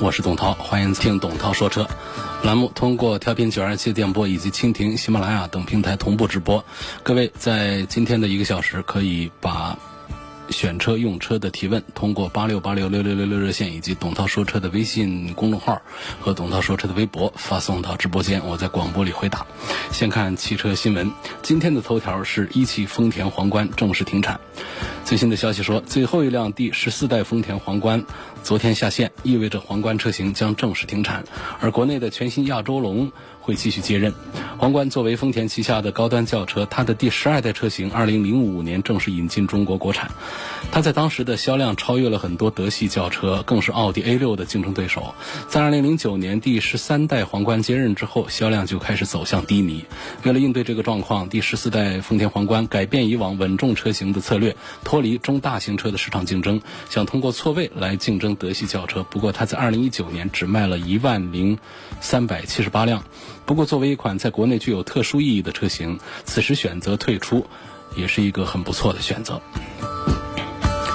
我是董涛，欢迎听董涛说车。栏目通过调频九二七电波以及蜻蜓、喜马拉雅等平台同步直播。各位在今天的一个小时，可以把选车用车的提问，通过八六八六六六六六热线以及董涛说车的微信公众号和董涛说车的微博发送到直播间，我在广播里回答。先看汽车新闻，今天的头条是一汽丰田皇冠正式停产。最新的消息说，最后一辆第十四代丰田皇冠昨天下线，意味着皇冠车型将正式停产，而国内的全新亚洲龙会继续接任。皇冠作为丰田旗下的高端轿车，它的第十二代车型2005年正式引进中国国产，它在当时的销量超越了很多德系轿车，更是奥迪 A6 的竞争对手。在2009年第十三代皇冠接任之后，销量就开始走向低迷。为了应对这个状况，第十四代丰田皇冠改变以往稳重车型的策略，脱离中大型车的市场竞争，想通过错位来竞争德系轿车。不过，它在2019年只卖了一万零三百七十八辆。不过，作为一款在国内具有特殊意义的车型，此时选择退出，也是一个很不错的选择。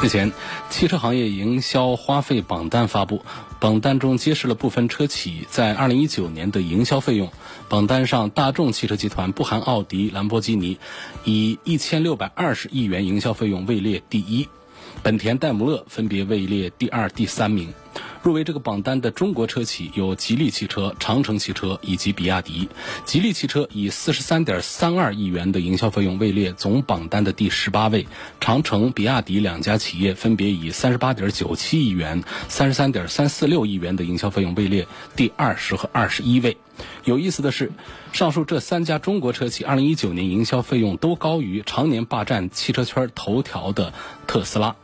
日前，汽车行业营销花费榜单发布，榜单中揭示了部分车企在2019年的营销费用。榜单上，大众汽车集团不含奥迪、兰博基尼，以1620亿元营销费用位列第一，本田、戴姆勒分别位列第二、第三名。入围这个榜单的中国车企有吉利汽车、长城汽车以及比亚迪。吉利汽车以四十三点三二亿元的营销费用位列总榜单的第十八位，长城、比亚迪两家企业分别以三十八点九七亿元、三十三点三四六亿元的营销费用位列第二十和二十一位。有意思的是，上述这三家中国车企二零一九年营销费用都高于常年霸占汽车圈头条的特斯拉。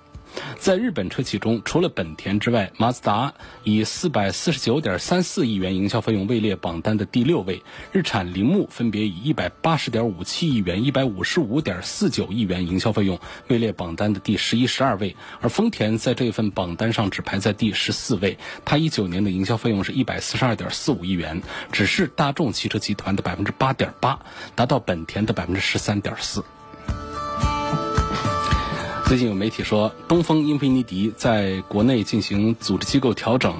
在日本车企中，除了本田之外，马自达以四百四十九点三四亿元营销费用位列榜单的第六位；日产铃木分别以一百八十点五七亿元、一百五十五点四九亿元营销费用位列榜单的第十一、十二位。而丰田在这份榜单上只排在第十四位，它一九年的营销费用是一百四十二点四五亿元，只是大众汽车集团的百分之八点八，达到本田的百分之十三点四。最近有媒体说，东风英菲尼迪在国内进行组织机构调整，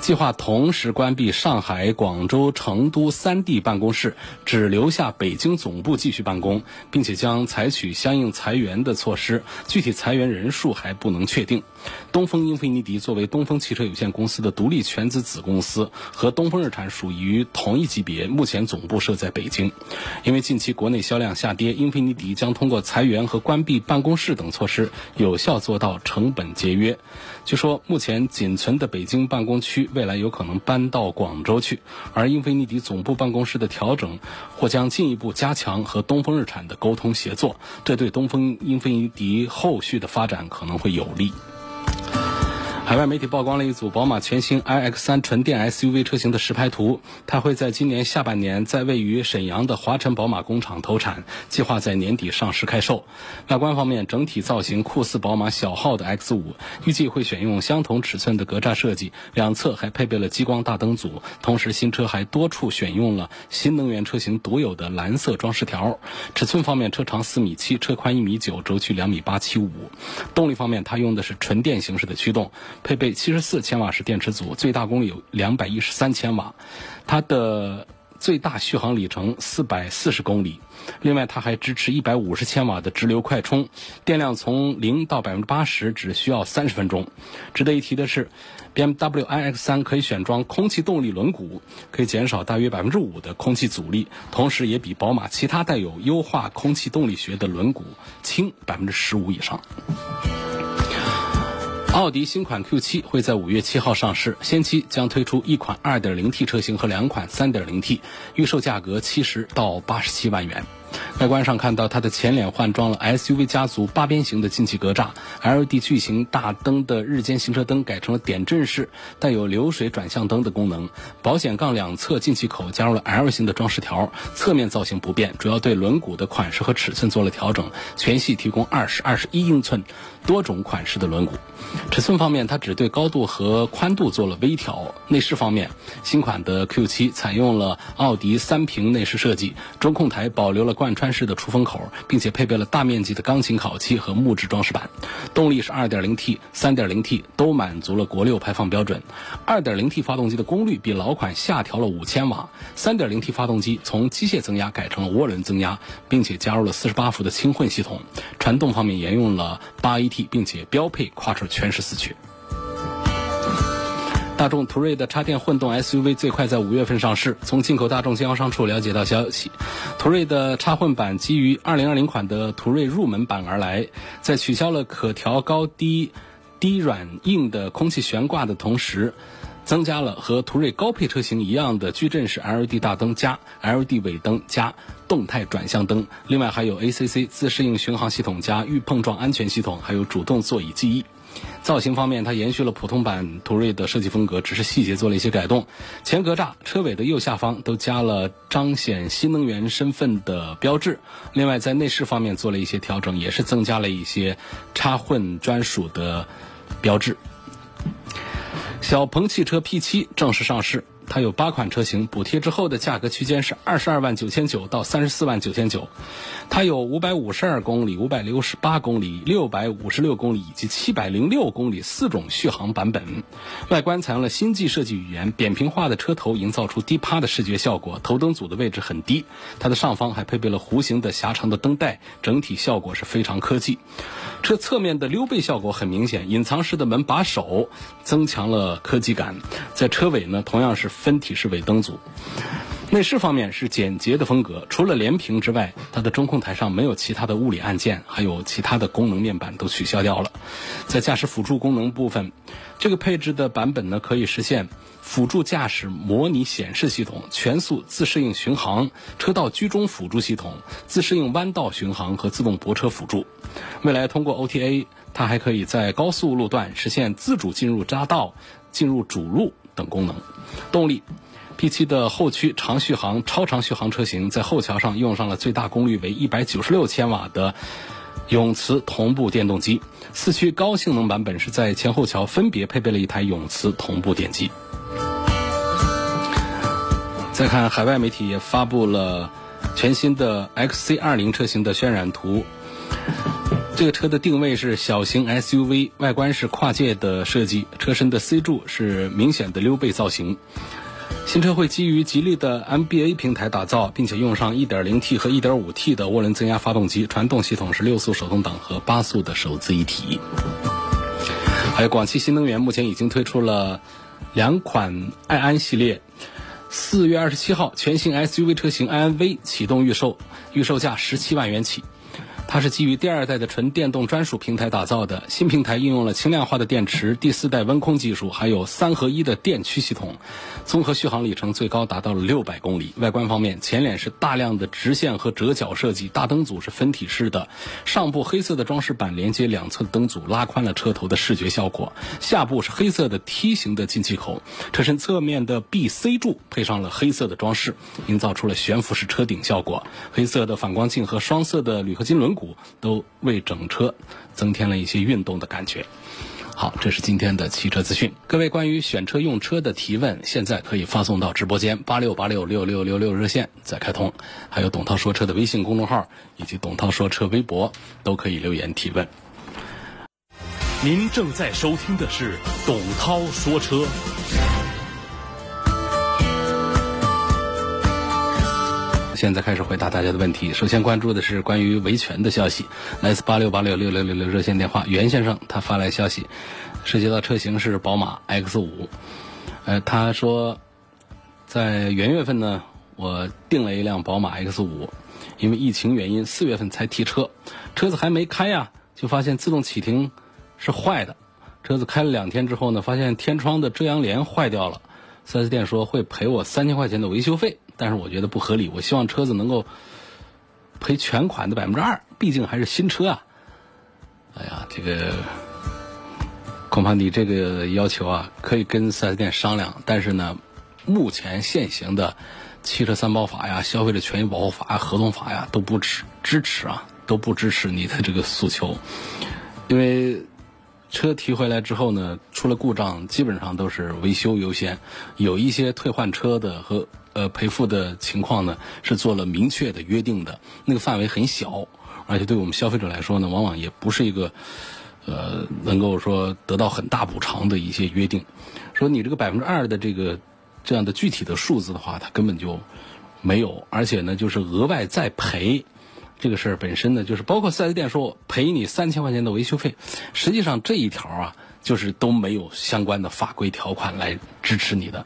计划同时关闭上海、广州、成都三地办公室，只留下北京总部继续办公，并且将采取相应裁员的措施，具体裁员人数还不能确定。东风英菲尼迪作为东风汽车有限公司的独立全资子公司，和东风日产属于同一级别，目前总部设在北京。因为近期国内销量下跌，英菲尼迪将通过裁员和关闭办公室等措施，有效做到成本节约。据说目前仅存的北京办公区，未来有可能搬到广州去。而英菲尼迪总部办公室的调整，或将进一步加强和东风日产的沟通协作，这对东风英菲尼迪后续的发展可能会有利。海外媒体曝光了一组宝马全新 iX3 纯电 SUV 车型的实拍图，它会在今年下半年在位于沈阳的华晨宝马工厂投产，计划在年底上市开售。外观方面，整体造型酷似宝马小号的 X5，预计会选用相同尺寸的格栅设计，两侧还配备了激光大灯组。同时，新车还多处选用了新能源车型独有的蓝色装饰条。尺寸方面，车长四米七，车宽一米九，轴距两米八七五。动力方面，它用的是纯电形式的驱动。配备七十四千瓦时电池组，最大功率有两百一十三千瓦，它的最大续航里程四百四十公里。另外，它还支持一百五十千瓦的直流快充，电量从零到百分之八十只需要三十分钟。值得一提的是，BMW iX3 可以选装空气动力轮毂，可以减少大约百分之五的空气阻力，同时也比宝马其他带有优化空气动力学的轮毂轻百分之十五以上。奥迪新款 Q7 会在五月七号上市，先期将推出一款 2.0T 车型和两款 3.0T，预售价格七十到八十七万元。外观上看到它的前脸换装了 SUV 家族八边形的进气格栅，LED 巨型大灯的日间行车灯改成了点阵式，带有流水转向灯的功能。保险杠两侧进气口加入了 L 型的装饰条，侧面造型不变，主要对轮毂的款式和尺寸做了调整，全系提供二十二十一英寸多种款式的轮毂。尺寸方面，它只对高度和宽度做了微调。内饰方面，新款的 Q7 采用了奥迪三屏内饰设计，中控台保留了贯穿式的出风口，并且配备了大面积的钢琴烤漆和木质装饰板。动力是 2.0T、3.0T 都满足了国六排放标准。2.0T 发动机的功率比老款下调了五千瓦，3.0T 发动机从机械增压改成了涡轮增压，并且加入了48伏的轻混系统。传动方面沿用了 8AT 并且标配跨车全时四驱。大众途锐的插电混动 SUV 最快在五月份上市。从进口大众经销商处了解到消息，途锐的插混版基于2020款的途锐入门版而来，在取消了可调高低、低软硬的空气悬挂的同时，增加了和途锐高配车型一样的矩阵式 LED 大灯加 LED 尾灯加动态转向灯，另外还有 ACC 自适应巡航系统加预碰撞安全系统，还有主动座椅记忆。造型方面，它延续了普通版途锐的设计风格，只是细节做了一些改动。前格栅、车尾的右下方都加了彰显新能源身份的标志。另外，在内饰方面做了一些调整，也是增加了一些插混专属的标志。小鹏汽车 P7 正式上市。它有八款车型，补贴之后的价格区间是二十二万九千九到三十四万九千九。它有五百五十二公里、五百六十八公里、六百五十六公里以及七百零六公里四种续航版本。外观采用了星际设计语言，扁平化的车头营造出低趴的视觉效果，头灯组的位置很低。它的上方还配备了弧形的狭长的灯带，整体效果是非常科技。车侧面的溜背效果很明显，隐藏式的门把手增强了科技感。在车尾呢，同样是。分体式尾灯组，内饰方面是简洁的风格，除了连屏之外，它的中控台上没有其他的物理按键，还有其他的功能面板都取消掉了。在驾驶辅助功能部分，这个配置的版本呢，可以实现辅助驾驶模拟显示系统、全速自适应巡航、车道居中辅助系统、自适应弯道巡航和自动泊车辅助。未来通过 OTA，它还可以在高速路段实现自主进入匝道、进入主路。等功能，动力，P7 的后驱长续航、超长续航车型在后桥上用上了最大功率为一百九十六千瓦的永磁同步电动机，四驱高性能版本是在前后桥分别配备了一台永磁同步电机。再看海外媒体也发布了全新的 XC20 车型的渲染图。这个车的定位是小型 SUV，外观是跨界的设计，车身的 C 柱是明显的溜背造型。新车会基于吉利的 MBA 平台打造，并且用上 1.0T 和 1.5T 的涡轮增压发动机，传动系统是六速手动挡和八速的手自一体。还有广汽新能源目前已经推出了两款爱安系列，四月二十七号全新 SUV 车型爱安 V 启动预售，预售价十七万元起。它是基于第二代的纯电动专属平台打造的，新平台应用了轻量化的电池、第四代温控技术，还有三合一的电驱系统，综合续航里程最高达到了六百公里。外观方面，前脸是大量的直线和折角设计，大灯组是分体式的，上部黑色的装饰板连接两侧的灯组，拉宽了车头的视觉效果。下部是黑色的梯形的进气口，车身侧面的 B、C 柱配上了黑色的装饰，营造出了悬浮式车顶效果。黑色的反光镜和双色的铝合金轮毂。股都为整车增添了一些运动的感觉。好，这是今天的汽车资讯。各位关于选车用车的提问，现在可以发送到直播间八六八六六六六六热线再开通，还有董涛说车的微信公众号以及董涛说车微博都可以留言提问。您正在收听的是董涛说车。现在开始回答大家的问题。首先关注的是关于维权的消息，来自八六八六六六六六热线电话，袁先生他发来消息，涉及到车型是宝马 X 五。呃，他说，在元月份呢，我订了一辆宝马 X 五，因为疫情原因，四月份才提车，车子还没开呀，就发现自动启停是坏的。车子开了两天之后呢，发现天窗的遮阳帘坏掉了，4S 店说会赔我三千块钱的维修费。但是我觉得不合理，我希望车子能够赔全款的百分之二，毕竟还是新车啊。哎呀，这个恐怕你这个要求啊，可以跟四 S 店商量，但是呢，目前现行的汽车三包法呀、消费者权益保护法呀、合同法呀都不支支持啊，都不支持你的这个诉求，因为车提回来之后呢，出了故障，基本上都是维修优先，有一些退换车的和呃赔付的情况呢，是做了明确的约定的，那个范围很小。而且对我们消费者来说呢，往往也不是一个，呃，能够说得到很大补偿的一些约定。说你这个百分之二的这个这样的具体的数字的话，它根本就没有。而且呢，就是额外再赔这个事儿本身呢，就是包括四 S 店说赔你三千块钱的维修费，实际上这一条啊，就是都没有相关的法规条款来支持你的。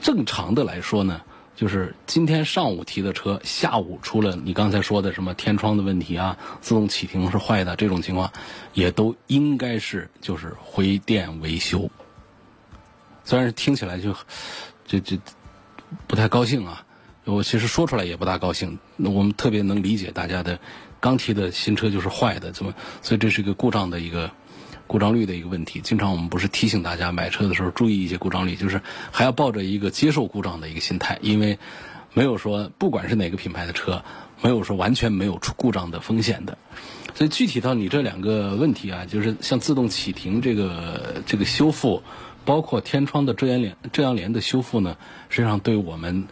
正常的来说呢。就是今天上午提的车，下午出了你刚才说的什么天窗的问题啊，自动启停是坏的这种情况，也都应该是就是回电维修。虽然听起来就，就就不太高兴啊，我其实说出来也不大高兴。那我们特别能理解大家的，刚提的新车就是坏的，怎么？所以这是一个故障的一个。故障率的一个问题，经常我们不是提醒大家买车的时候注意一些故障率，就是还要抱着一个接受故障的一个心态，因为没有说不管是哪个品牌的车，没有说完全没有出故障的风险的。所以具体到你这两个问题啊，就是像自动启停这个这个修复，包括天窗的遮阳帘遮阳帘的修复呢，实际上对我们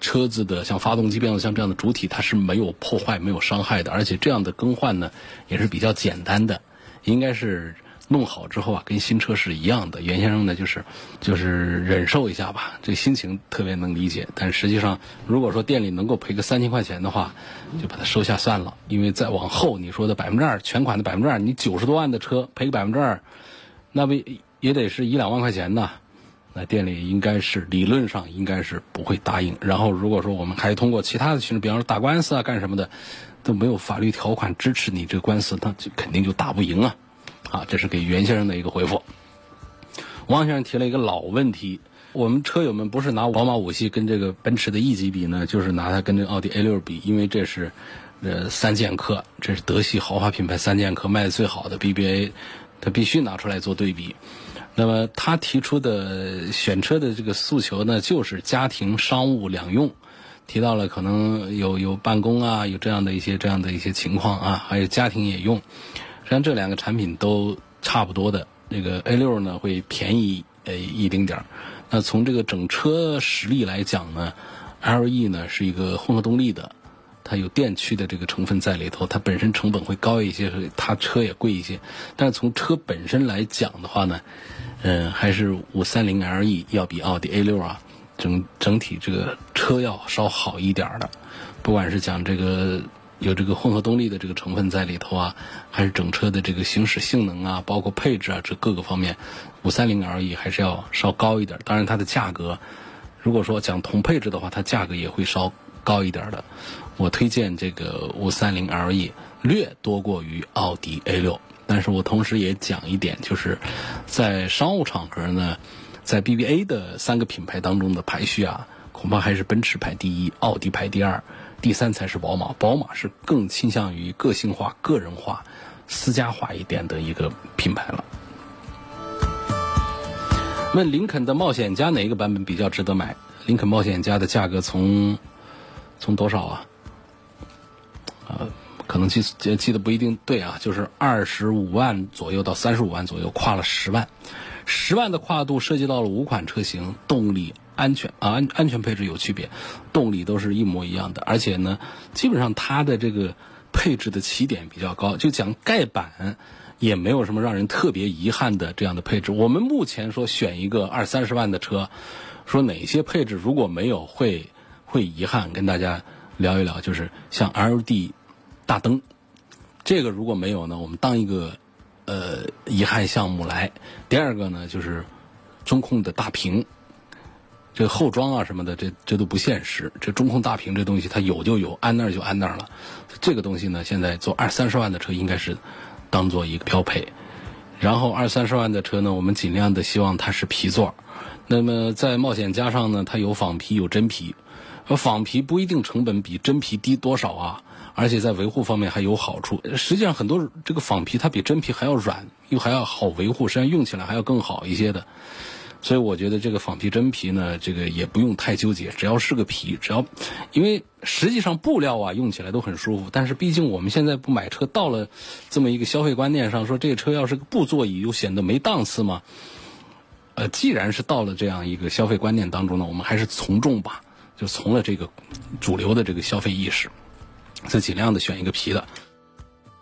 车子的像发动机、变速箱这样的主体，它是没有破坏、没有伤害的，而且这样的更换呢也是比较简单的，应该是。弄好之后啊，跟新车是一样的。袁先生呢，就是就是忍受一下吧，这心情特别能理解。但实际上，如果说店里能够赔个三千块钱的话，就把它收下算了。因为再往后你说的百分之二全款的百分之二，你九十多万的车赔个百分之二，那不也得是一两万块钱呢？那店里应该是理论上应该是不会答应。然后如果说我们还通过其他的形式，比方说打官司啊干什么的，都没有法律条款支持你这个官司，那就肯定就打不赢啊。啊，这是给袁先生的一个回复。王先生提了一个老问题：我们车友们不是拿宝马五系跟这个奔驰的 E 级比呢，就是拿它跟这个奥迪 A 六比，因为这是呃三剑客，这是德系豪华品牌三剑客卖的最好的 BBA，他必须拿出来做对比。那么他提出的选车的这个诉求呢，就是家庭、商务两用，提到了可能有有办公啊，有这样的一些这样的一些情况啊，还有家庭也用。实际上这两个产品都差不多的，那个 A 六呢会便宜呃一丁点儿。那从这个整车实力来讲呢，LE 呢是一个混合动力的，它有电驱的这个成分在里头，它本身成本会高一些，它车也贵一些。但是从车本身来讲的话呢，嗯，还是五三零 LE 要比奥迪 A 六啊整整体这个车要稍好一点的，不管是讲这个。有这个混合动力的这个成分在里头啊，还是整车的这个行驶性能啊，包括配置啊，这各个方面，五三零 LE 还是要稍高一点。当然，它的价格，如果说讲同配置的话，它价格也会稍高一点的。我推荐这个五三零 LE 略多过于奥迪 A 六，但是我同时也讲一点，就是在商务场合呢，在 BBA 的三个品牌当中的排序啊，恐怕还是奔驰排第一，奥迪排第二。第三才是宝马，宝马是更倾向于个性化、个人化、私家化一点的一个品牌了。问林肯的冒险家哪一个版本比较值得买？林肯冒险家的价格从从多少啊？呃，可能记记得不一定对啊，就是二十五万左右到三十五万左右，跨了十万，十万的跨度涉及到了五款车型，动力。安全啊，安安全配置有区别，动力都是一模一样的，而且呢，基本上它的这个配置的起点比较高，就讲盖板也没有什么让人特别遗憾的这样的配置。我们目前说选一个二三十万的车，说哪些配置如果没有会会遗憾，跟大家聊一聊，就是像 L D 大灯，这个如果没有呢，我们当一个呃遗憾项目来。第二个呢，就是中控的大屏。这个后装啊什么的，这这都不现实。这中控大屏这东西，它有就有，安那儿就安那儿了。这个东西呢，现在做二三十万的车应该是当做一个标配。然后二三十万的车呢，我们尽量的希望它是皮座。那么在冒险加上呢，它有仿皮有真皮。仿皮不一定成本比真皮低多少啊，而且在维护方面还有好处。实际上，很多这个仿皮它比真皮还要软，又还要好维护，实际上用起来还要更好一些的。所以我觉得这个仿皮真皮呢，这个也不用太纠结，只要是个皮，只要，因为实际上布料啊用起来都很舒服。但是毕竟我们现在不买车，到了这么一个消费观念上，说这个车要是个布座椅，又显得没档次嘛。呃，既然是到了这样一个消费观念当中呢，我们还是从众吧，就从了这个主流的这个消费意识，就尽量的选一个皮的，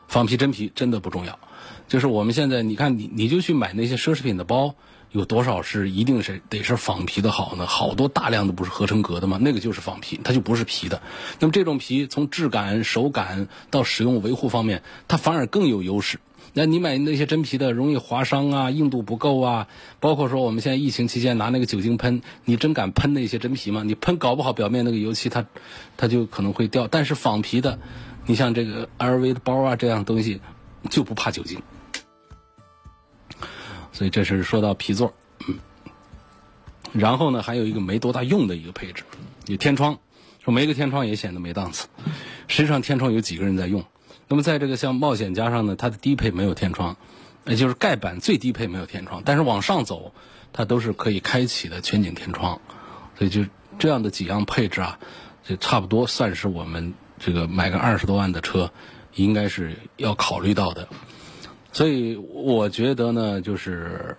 仿皮真皮真的不重要。就是我们现在你看，你你就去买那些奢侈品的包。有多少是一定是得是仿皮的好呢？好多大量的不是合成革的吗？那个就是仿皮，它就不是皮的。那么这种皮从质感、手感到使用维护方面，它反而更有优势。那你买那些真皮的，容易划伤啊，硬度不够啊。包括说我们现在疫情期间拿那个酒精喷，你真敢喷那些真皮吗？你喷搞不好表面那个油漆它，它就可能会掉。但是仿皮的，你像这个 LV 的包啊这样东西，就不怕酒精。所以这是说到皮座，嗯，然后呢，还有一个没多大用的一个配置，有天窗，说没个天窗也显得没档次。实际上天窗有几个人在用？那么在这个像冒险家上呢，它的低配没有天窗，也就是盖板最低配没有天窗，但是往上走，它都是可以开启的全景天窗。所以就这样的几样配置啊，就差不多算是我们这个买个二十多万的车，应该是要考虑到的。所以我觉得呢，就是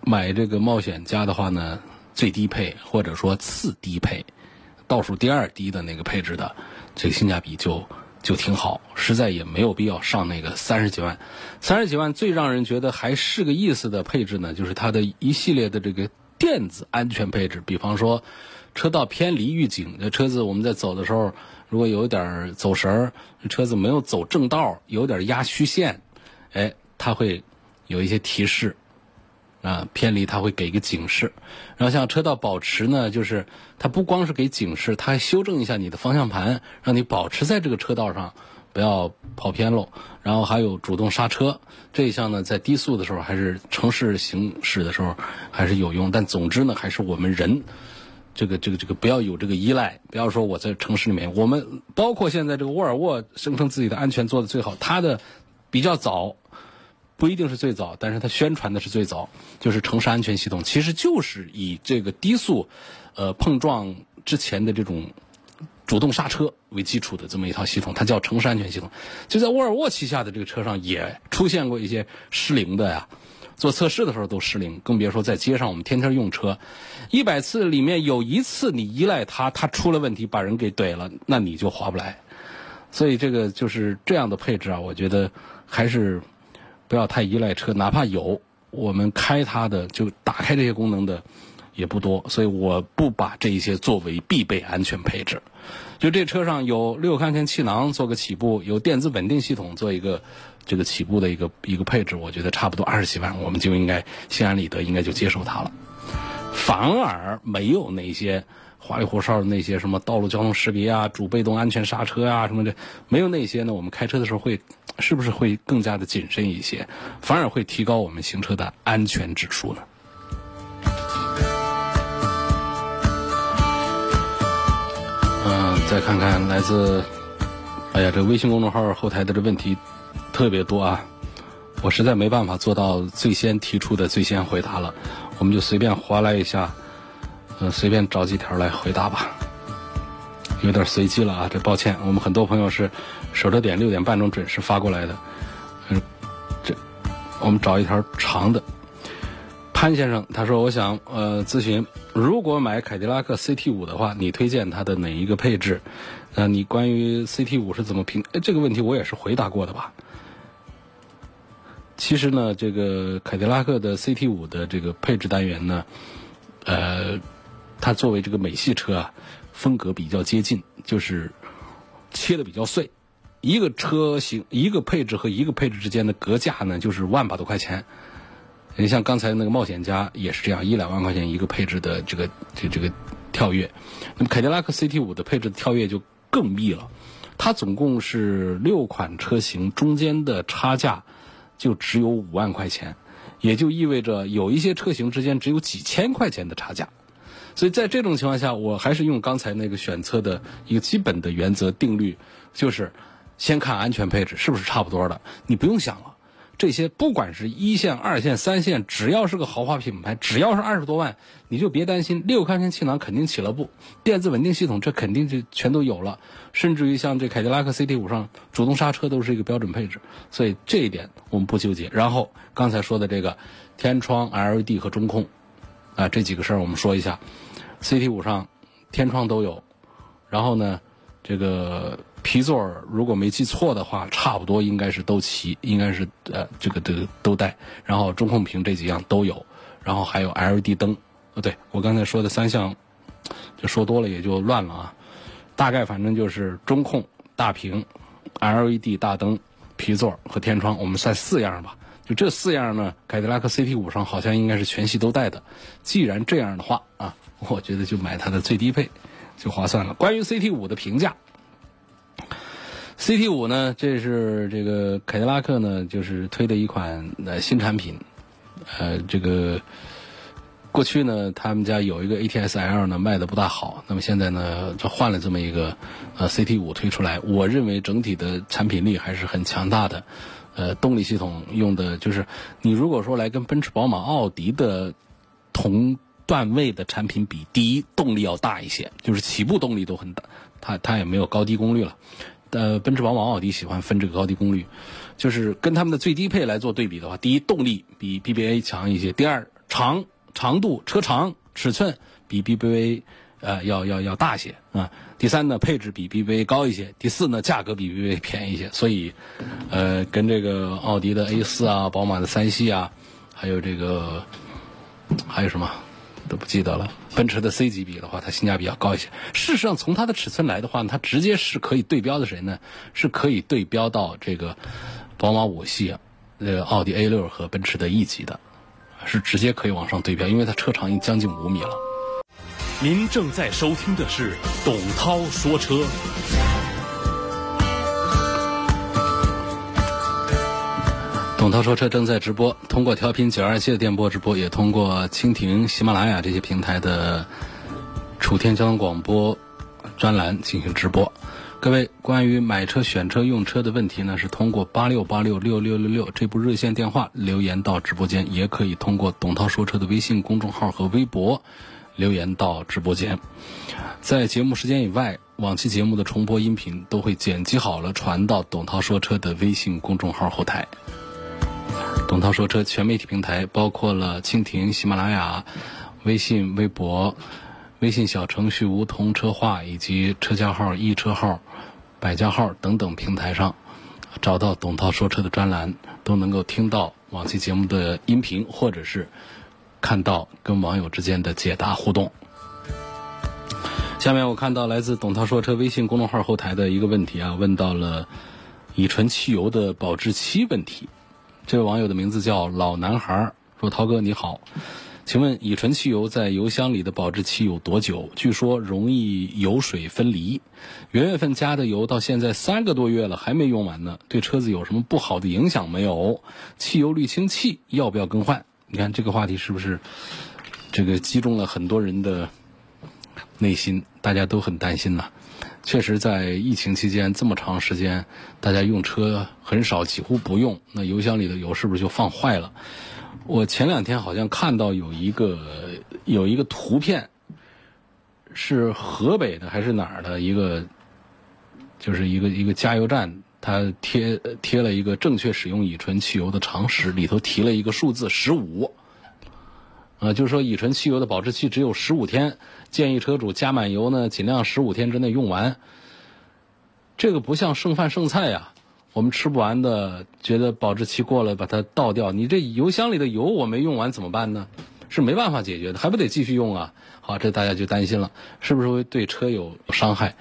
买这个冒险家的话呢，最低配或者说次低配，倒数第二低的那个配置的，这个性价比就就挺好，实在也没有必要上那个三十几万。三十几万最让人觉得还是个意思的配置呢，就是它的一系列的这个电子安全配置，比方说车道偏离预警，那车子我们在走的时候，如果有点走神儿，车子没有走正道，有点压虚线。哎，它会有一些提示，啊，偏离它会给一个警示。然后像车道保持呢，就是它不光是给警示，它还修正一下你的方向盘，让你保持在这个车道上，不要跑偏喽。然后还有主动刹车这一项呢，在低速的时候还是城市行驶的时候还是有用。但总之呢，还是我们人这个这个这个不要有这个依赖，不要说我在城市里面，我们包括现在这个沃尔沃声称自己的安全做的最好，它的比较早。不一定是最早，但是它宣传的是最早，就是城市安全系统，其实就是以这个低速，呃碰撞之前的这种主动刹车为基础的这么一套系统，它叫城市安全系统。就在沃尔沃旗下的这个车上也出现过一些失灵的呀，做测试的时候都失灵，更别说在街上我们天天用车，一百次里面有一次你依赖它，它出了问题把人给怼了，那你就划不来。所以这个就是这样的配置啊，我觉得还是。不要太依赖车，哪怕有，我们开它的就打开这些功能的也不多，所以我不把这一些作为必备安全配置。就这车上有六个安全气囊做个起步，有电子稳定系统做一个这个起步的一个一个配置，我觉得差不多二十几万，我们就应该心安理得，应该就接受它了。反而没有那些花里胡哨的那些什么道路交通识别啊、主被动安全刹车啊什么的，没有那些呢，我们开车的时候会。是不是会更加的谨慎一些，反而会提高我们行车的安全指数呢？嗯，再看看来自，哎呀，这微信公众号后台的这问题特别多啊，我实在没办法做到最先提出的最先回答了，我们就随便划来一下，呃，随便找几条来回答吧。有点随机了啊，这抱歉，我们很多朋友是守着点六点半钟准时发过来的，嗯，这我们找一条长的。潘先生他说：“我想呃咨询，如果买凯迪拉克 CT 五的话，你推荐它的哪一个配置？那你关于 CT 五是怎么评？这个问题我也是回答过的吧？其实呢，这个凯迪拉克的 CT 五的这个配置单元呢，呃，它作为这个美系车啊。”风格比较接近，就是切的比较碎。一个车型、一个配置和一个配置之间的格价呢，就是万把多块钱。你像刚才那个冒险家也是这样，一两万块钱一个配置的这个这这个跳跃。那么凯迪拉克 CT 五的配置跳跃就更密了，它总共是六款车型中间的差价就只有五万块钱，也就意味着有一些车型之间只有几千块钱的差价。所以在这种情况下，我还是用刚才那个选车的一个基本的原则定律，就是先看安全配置是不是差不多的，你不用想了。这些不管是一线、二线、三线，只要是个豪华品牌，只要是二十多万，你就别担心。六开圈气囊肯定起了步，电子稳定系统这肯定就全都有了，甚至于像这凯迪拉克 CT 五上主动刹车都是一个标准配置，所以这一点我们不纠结。然后刚才说的这个天窗、LED 和中控啊这几个事儿我们说一下，CT 五上天窗都有，然后呢这个。皮座如果没记错的话，差不多应该是都齐，应该是呃这个都都带。然后中控屏这几样都有，然后还有 LED 灯。呃，对我刚才说的三项，就说多了也就乱了啊。大概反正就是中控、大屏、LED 大灯、皮座和天窗，我们算四样吧。就这四样呢，凯迪拉克 CT 五上好像应该是全系都带的。既然这样的话啊，我觉得就买它的最低配就划算了。关于 CT 五的评价。CT 五呢，这是这个凯迪拉克呢，就是推的一款呃新产品，呃，这个过去呢，他们家有一个 ATS L 呢卖的不大好，那么现在呢，就换了这么一个呃 CT 五推出来，我认为整体的产品力还是很强大的，呃，动力系统用的就是你如果说来跟奔驰、宝马、奥迪的同段位的产品比，第一动力要大一些，就是起步动力都很大，它它也没有高低功率了。呃，奔驰、宝马、奥迪喜欢分这个高低功率，就是跟他们的最低配来做对比的话，第一动力比 BBA 强一些，第二长长度车长尺寸比 BBA 呃要要要大些啊，第三呢配置比 BBA 高一些，第四呢价格比 BBA 便宜一些，所以呃跟这个奥迪的 A 四啊、宝马的三系啊，还有这个还有什么？都不记得了。奔驰的 C 级比的话，它性价比要高一些。事实上，从它的尺寸来的话，它直接是可以对标的谁呢？是可以对标到这个宝马五系、这个奥迪 A 六和奔驰的 E 级的，是直接可以往上对标，因为它车长已经将近五米了。您正在收听的是董涛说车。董涛说车正在直播，通过调频九二七的电波直播，也通过蜻蜓、喜马拉雅这些平台的楚天交通广播专栏进行直播。各位关于买车、选车、用车的问题呢，是通过八六八六六六六六这部热线电话留言到直播间，也可以通过董涛说车的微信公众号和微博留言到直播间。在节目时间以外，往期节目的重播音频都会剪辑好了传到董涛说车的微信公众号后台。董涛说车全媒体平台包括了蜻蜓、喜马拉雅、微信、微博、微信小程序梧桐车话以及车架号、易车号、百家号等等平台上，找到董涛说车的专栏，都能够听到往期节目的音频，或者是看到跟网友之间的解答互动。下面我看到来自董涛说车微信公众号后台的一个问题啊，问到了乙醇汽油的保质期问题。这位网友的名字叫老男孩，说：“涛哥你好，请问乙醇汽油在油箱里的保质期有多久？据说容易油水分离。元月份加的油到现在三个多月了，还没用完呢，对车子有什么不好的影响没有？汽油滤清器要不要更换？你看这个话题是不是这个击中了很多人的内心？大家都很担心呐。”确实，在疫情期间这么长时间，大家用车很少，几乎不用。那油箱里的油是不是就放坏了？我前两天好像看到有一个有一个图片，是河北的还是哪儿的一个，就是一个一个加油站，它贴贴了一个正确使用乙醇汽油的常识，里头提了一个数字十五。啊，就是说乙醇汽油的保质期只有十五天，建议车主加满油呢，尽量十五天之内用完。这个不像剩饭剩菜呀，我们吃不完的，觉得保质期过了把它倒掉。你这油箱里的油我没用完怎么办呢？是没办法解决的，还不得继续用啊？好，这大家就担心了，是不是会对车有伤害？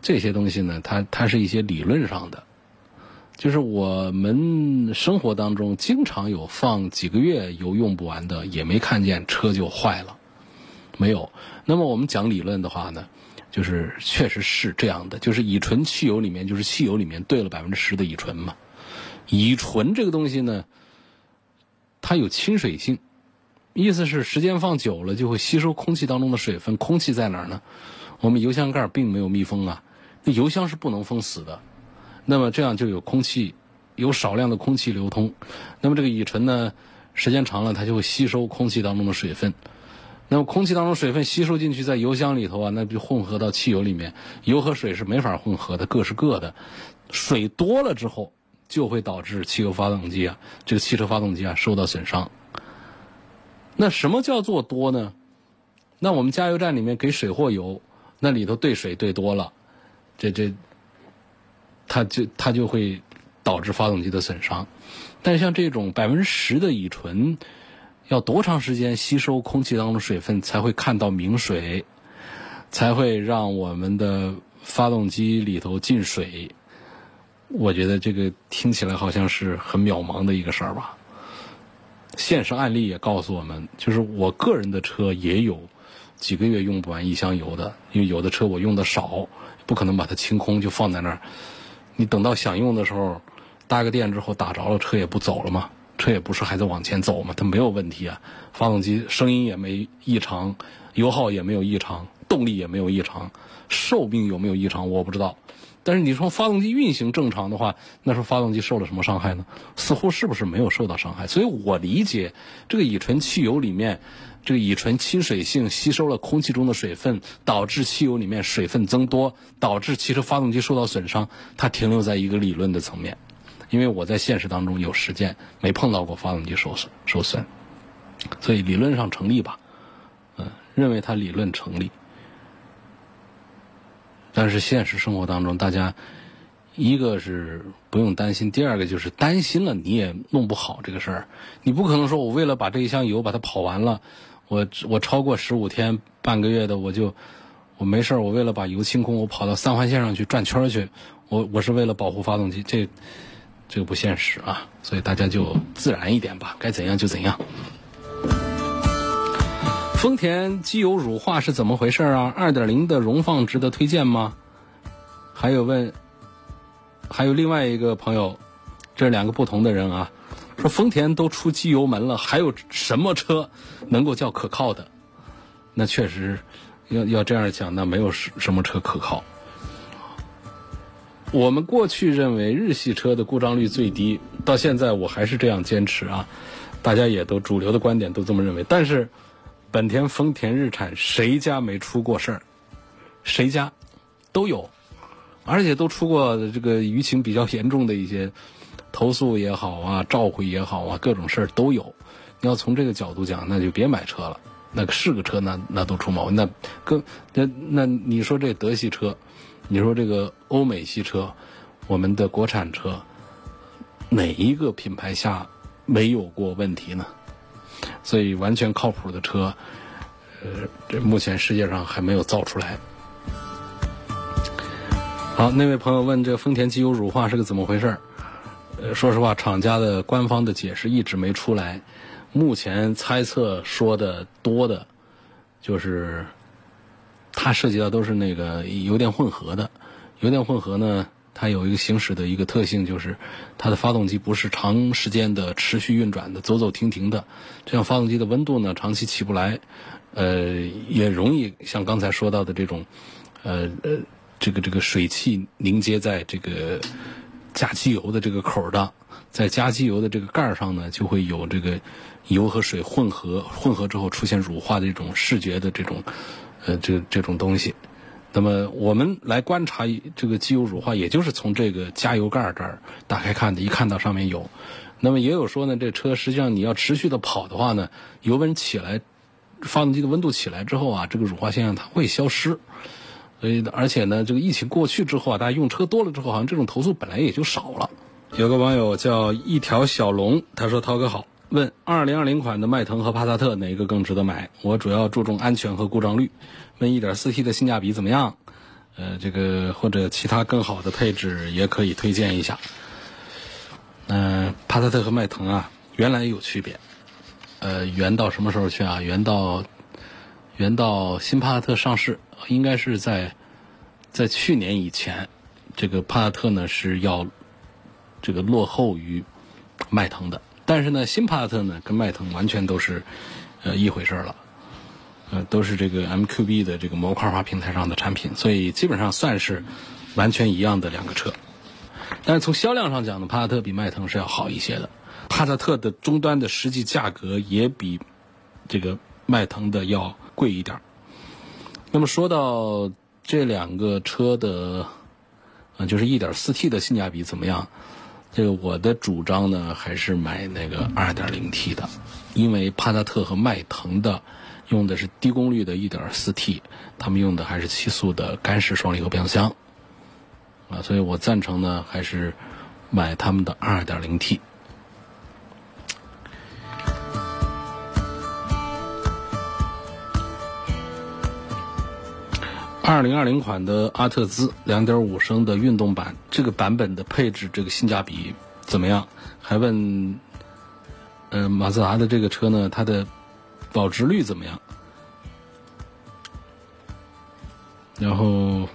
这些东西呢，它它是一些理论上的。就是我们生活当中经常有放几个月油用不完的，也没看见车就坏了，没有。那么我们讲理论的话呢，就是确实是这样的，就是乙醇汽油里面就是汽油里面兑了百分之十的乙醇嘛。乙醇这个东西呢，它有亲水性，意思是时间放久了就会吸收空气当中的水分。空气在哪儿呢？我们油箱盖并没有密封啊，油箱是不能封死的。那么这样就有空气，有少量的空气流通。那么这个乙醇呢，时间长了它就会吸收空气当中的水分。那么空气当中水分吸收进去，在油箱里头啊，那就混合到汽油里面。油和水是没法混合的，各是各的。水多了之后，就会导致汽油发动机啊，这个汽车发动机啊受到损伤。那什么叫做多呢？那我们加油站里面给水货油，那里头兑水兑多了，这这，它就它就会导致发动机的损伤。但像这种百分之十的乙醇。要多长时间吸收空气当中水分才会看到明水，才会让我们的发动机里头进水？我觉得这个听起来好像是很渺茫的一个事儿吧。现实案例也告诉我们，就是我个人的车也有几个月用不完一箱油的，因为有的车我用的少，不可能把它清空就放在那儿。你等到想用的时候，搭个电之后打着了，车也不走了嘛。车也不是还在往前走吗？它没有问题啊，发动机声音也没异常，油耗也没有异常，动力也没有异常，寿命有没有异常我不知道。但是你说发动机运行正常的话，那时候发动机受了什么伤害呢？似乎是不是没有受到伤害？所以我理解这个乙醇汽油里面，这个乙醇亲水性吸收了空气中的水分，导致汽油里面水分增多，导致汽车发动机受到损伤，它停留在一个理论的层面。因为我在现实当中有实践，没碰到过发动机受损受损，所以理论上成立吧，嗯，认为它理论成立。但是现实生活当中，大家一个是不用担心，第二个就是担心了你也弄不好这个事儿。你不可能说我为了把这一箱油把它跑完了，我我超过十五天半个月的我就我没事儿，我为了把油清空，我跑到三环线上去转圈去，我我是为了保护发动机这。这个不现实啊，所以大家就自然一点吧，该怎样就怎样。丰田机油乳化是怎么回事啊？二点零的荣放值得推荐吗？还有问，还有另外一个朋友，这两个不同的人啊，说丰田都出机油门了，还有什么车能够叫可靠的？那确实，要要这样讲，那没有什什么车可靠。我们过去认为日系车的故障率最低，到现在我还是这样坚持啊，大家也都主流的观点都这么认为。但是，本田、丰田、日产谁家没出过事儿？谁家都有，而且都出过这个舆情比较严重的一些投诉也好啊，召回也好啊，各种事儿都有。你要从这个角度讲，那就别买车了。那是个车，那那都出毛病。那跟那那你说这德系车？你说这个欧美系车，我们的国产车，哪一个品牌下没有过问题呢？所以完全靠谱的车，呃，这目前世界上还没有造出来。好，那位朋友问这个丰田机油乳化是个怎么回事儿？说实话，厂家的官方的解释一直没出来。目前猜测说的多的，就是。它涉及到都是那个油电混合的，油电混合呢，它有一个行驶的一个特性，就是它的发动机不是长时间的持续运转的，走走停停的，这样发动机的温度呢长期起不来，呃，也容易像刚才说到的这种，呃呃，这个这个水汽凝结在这个加机油的这个口的，在加机油的这个盖上呢，就会有这个油和水混合，混合之后出现乳化的这种视觉的这种。呃，这这种东西，那么我们来观察这个机油乳化，也就是从这个加油盖这儿打开看的，一看到上面有。那么也有说呢，这车实际上你要持续的跑的话呢，油温起来，发动机的温度起来之后啊，这个乳化现象它会消失。所以而且呢，这个疫情过去之后啊，大家用车多了之后，好像这种投诉本来也就少了。有个网友叫一条小龙，他说：“涛哥好。”问二零二零款的迈腾和帕萨特哪个更值得买？我主要注重安全和故障率。问一点四 T 的性价比怎么样？呃，这个或者其他更好的配置也可以推荐一下。嗯，帕萨特和迈腾啊，原来有区别。呃，原到什么时候去啊？原到原到新帕萨特上市，应该是在在去年以前，这个帕萨特呢是要这个落后于迈腾的。但是呢，新帕萨特呢跟迈腾完全都是呃一回事了。呃，都是这个 MQB 的这个模块化平台上的产品，所以基本上算是完全一样的两个车。但是从销量上讲呢，帕萨特比迈腾是要好一些的。帕萨特的终端的实际价格也比这个迈腾的要贵一点。那么说到这两个车的，呃，就是 1.4T 的性价比怎么样？这个我的主张呢，还是买那个 2.0T 的，因为帕萨特和迈腾的用的是低功率的 1.4T，他们用的还是七速的干式双离合变速箱，啊，所以我赞成呢，还是买他们的 2.0T。二零二零款的阿特兹两点五升的运动版，这个版本的配置，这个性价比怎么样？还问，呃，马自达的这个车呢，它的保值率怎么样？然后，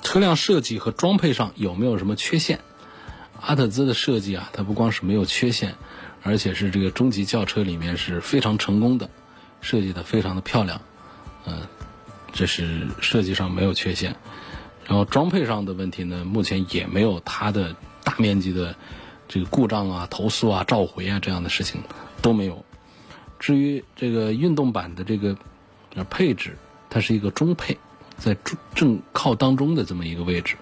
车辆设计和装配上有没有什么缺陷？阿特兹的设计啊，它不光是没有缺陷，而且是这个中级轿车里面是非常成功的，设计的非常的漂亮，嗯。这是设计上没有缺陷，然后装配上的问题呢，目前也没有它的大面积的这个故障啊、投诉啊、召回啊这样的事情都没有。至于这个运动版的这个配置，它是一个中配，在正靠当中的这么一个位置，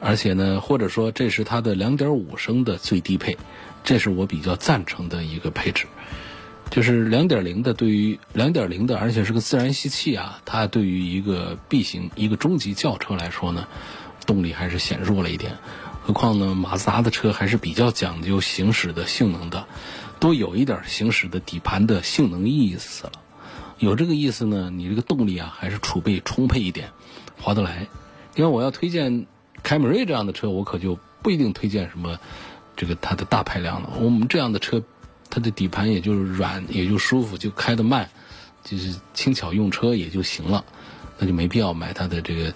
而且呢，或者说这是它的2.5升的最低配，这是我比较赞成的一个配置。就是两点零的，对于两点零的，而且是个自然吸气啊，它对于一个 B 型一个中级轿车来说呢，动力还是显弱了一点。何况呢，马自达的车还是比较讲究行驶的性能的，多有一点行驶的底盘的性能意思了。有这个意思呢，你这个动力啊还是储备充沛一点，划得来。因为我要推荐凯美瑞这样的车，我可就不一定推荐什么这个它的大排量了。我们这样的车。它的底盘也就是软，也就舒服，就开得慢，就是轻巧用车也就行了，那就没必要买它的这个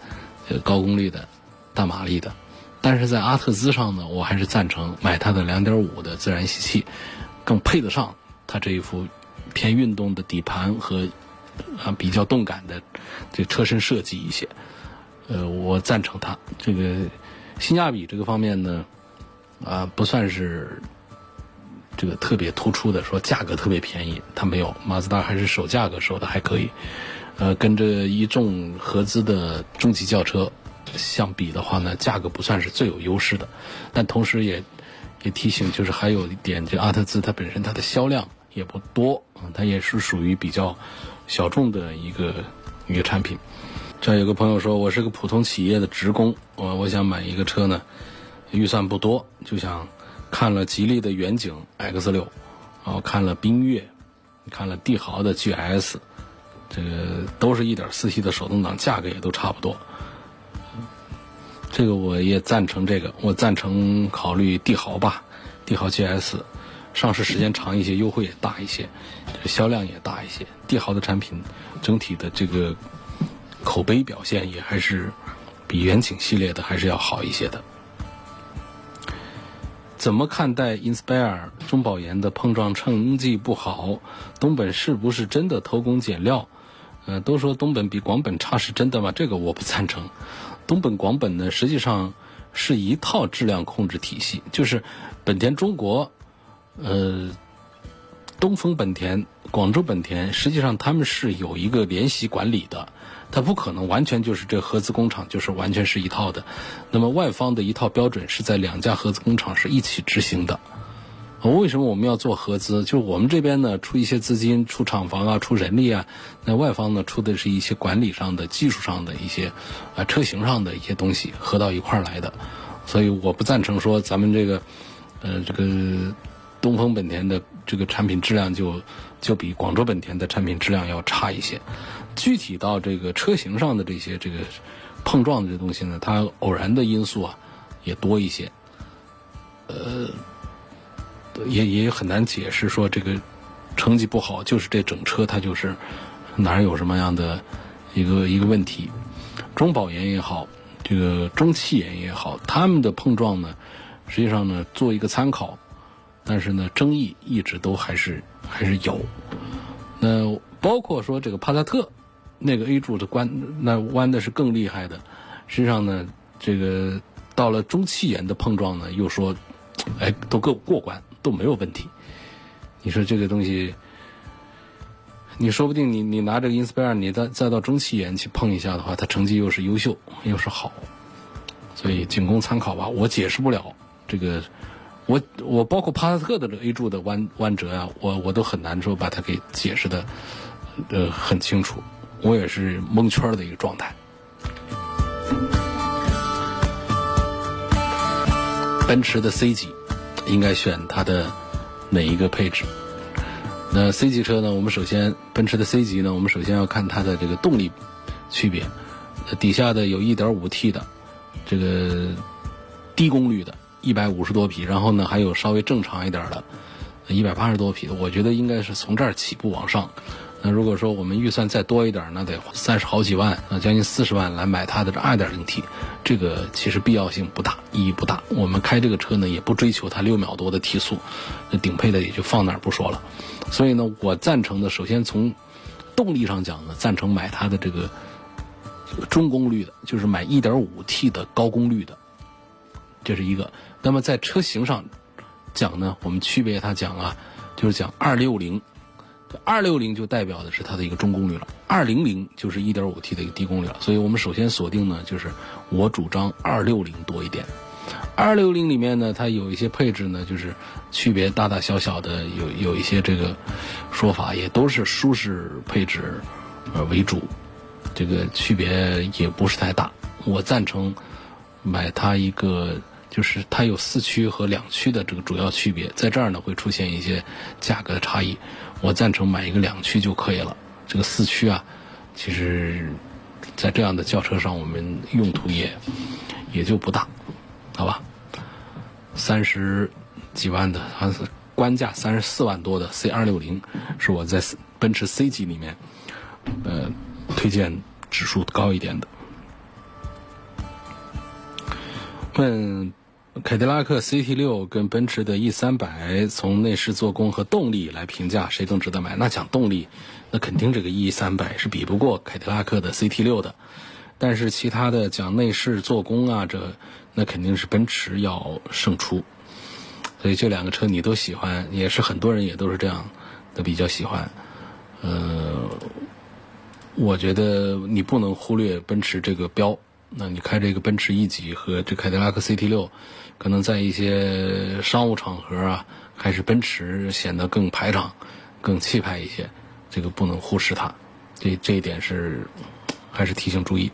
呃高功率的大马力的。但是在阿特兹上呢，我还是赞成买它的2.5的自然吸气，更配得上它这一副偏运动的底盘和啊比较动感的这车身设计一些。呃，我赞成它这个性价比这个方面呢，啊不算是。这个特别突出的说价格特别便宜，它没有，马自达还是守价格守的还可以，呃，跟这一众合资的中级轿车相比的话呢，价格不算是最有优势的，但同时也也提醒，就是还有一点，这阿特兹它本身它的销量也不多啊，它也是属于比较小众的一个一个产品。这有个朋友说，我是个普通企业的职工，我我想买一个车呢，预算不多，就想。看了吉利的远景 X 六，然后看了缤越，看了帝豪的 GS，这个都是一点四 T 的手动挡，价格也都差不多。这个我也赞成这个，我赞成考虑帝豪吧，帝豪 GS，上市时间长一些，优惠也大一些，销量也大一些。帝豪的产品整体的这个口碑表现也还是比远景系列的还是要好一些的。怎么看待 Inspire 中保研的碰撞成绩不好？东本是不是真的偷工减料？呃，都说东本比广本差，是真的吗？这个我不赞成。东本、广本呢，实际上是一套质量控制体系，就是本田中国、呃，东风本田、广州本田，实际上他们是有一个联席管理的。它不可能完全就是这合资工厂就是完全是一套的，那么外方的一套标准是在两家合资工厂是一起执行的。为什么我们要做合资？就是我们这边呢出一些资金、出厂房啊、出人力啊，那外方呢出的是一些管理上的、技术上的一些啊车型上的一些东西合到一块儿来的。所以我不赞成说咱们这个呃这个东风本田的这个产品质量就就比广州本田的产品质量要差一些。具体到这个车型上的这些这个碰撞的这东西呢，它偶然的因素啊也多一些，呃，也也很难解释说这个成绩不好就是这整车它就是哪儿有什么样的一个一个问题。中保研也好，这个中汽研也好，他们的碰撞呢，实际上呢做一个参考，但是呢争议一直都还是还是有。那包括说这个帕萨特，那个 A 柱的弯，那弯的是更厉害的。实际上呢，这个到了中气眼的碰撞呢，又说，哎，都够过关，都没有问题。你说这个东西，你说不定你你拿这个 Inspire，你再再到中气眼去碰一下的话，它成绩又是优秀，又是好，所以仅供参考吧。我解释不了这个。我我包括帕萨特的这 A 柱的弯弯折啊，我我都很难说把它给解释的呃很清楚，我也是蒙圈的一个状态。奔驰的 C 级应该选它的哪一个配置？那 C 级车呢？我们首先奔驰的 C 级呢，我们首先要看它的这个动力区别。底下的有 1.5T 的这个低功率的。一百五十多匹，然后呢，还有稍微正常一点的，一百八十多匹的。我觉得应该是从这儿起步往上。那如果说我们预算再多一点，那得三十好几万，啊，将近四十万来买它的这二点零 T，这个其实必要性不大，意义不大。我们开这个车呢，也不追求它六秒多的提速，那顶配的也就放那儿不说了。所以呢，我赞成的，首先从动力上讲呢，赞成买它的这个中功率的，就是买一点五 T 的高功率的，这是一个。那么在车型上讲呢，我们区别它讲啊，就是讲二六零，二六零就代表的是它的一个中功率了，二零零就是一点五 T 的一个低功率了。所以我们首先锁定呢，就是我主张二六零多一点。二六零里面呢，它有一些配置呢，就是区别大大小小的，有有一些这个说法，也都是舒适配置呃为主，这个区别也不是太大。我赞成买它一个。就是它有四驱和两驱的这个主要区别，在这儿呢会出现一些价格的差异。我赞成买一个两驱就可以了。这个四驱啊，其实，在这样的轿车上，我们用途也也就不大，好吧？三十几万的，它是官价三十四万多的 C 二六零，是我在奔驰 C 级里面，呃，推荐指数高一点的。问。凯迪拉克 CT 六跟奔驰的 E 三百，从内饰做工和动力来评价，谁更值得买？那讲动力，那肯定这个 E 三百是比不过凯迪拉克的 CT 六的。但是其他的讲内饰做工啊，这那肯定是奔驰要胜出。所以这两个车你都喜欢，也是很多人也都是这样的比较喜欢。呃，我觉得你不能忽略奔驰这个标。那你开这个奔驰 E 级和这凯迪拉克 CT 六，可能在一些商务场合啊，还是奔驰显得更排场、更气派一些，这个不能忽视它。这这一点是还是提醒注意。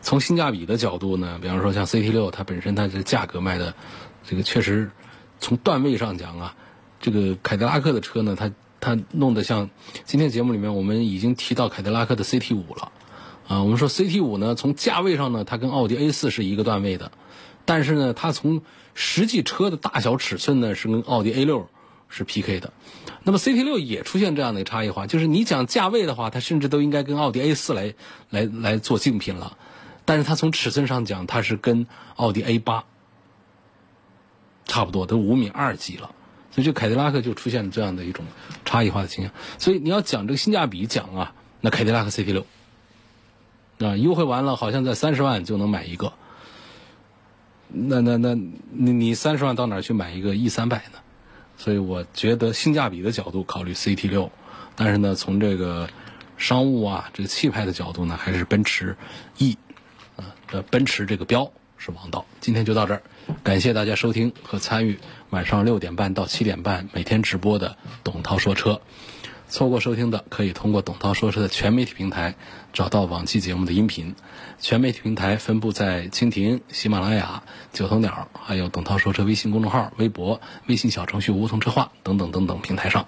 从性价比的角度呢，比方说像 CT 六，它本身它这价格卖的，这个确实从段位上讲啊，这个凯迪拉克的车呢，它它弄得像今天节目里面我们已经提到凯迪拉克的 CT 五了。啊，我们说 CT 五呢，从价位上呢，它跟奥迪 A 四是一个段位的，但是呢，它从实际车的大小尺寸呢，是跟奥迪 A 六是 PK 的。那么 CT 六也出现这样的差异化，就是你讲价位的话，它甚至都应该跟奥迪 A 四来来来做竞品了，但是它从尺寸上讲，它是跟奥迪 A 八差不多，都五米二几了，所以这凯迪拉克就出现了这样的一种差异化的倾向。所以你要讲这个性价比讲啊，那凯迪拉克 CT 六。啊，优惠完了，好像在三十万就能买一个。那那那，你你三十万到哪儿去买一个 E 三百呢？所以我觉得性价比的角度考虑 CT 六，但是呢，从这个商务啊，这个气派的角度呢，还是奔驰 E 啊，呃，奔驰这个标是王道。今天就到这儿，感谢大家收听和参与晚上六点半到七点半每天直播的董涛说车。错过收听的，可以通过董涛说车的全媒体平台找到往期节目的音频。全媒体平台分布在蜻蜓、喜马拉雅、九头鸟，还有董涛说车微信公众号、微博、微信小程序梧桐车话等等等等平台上。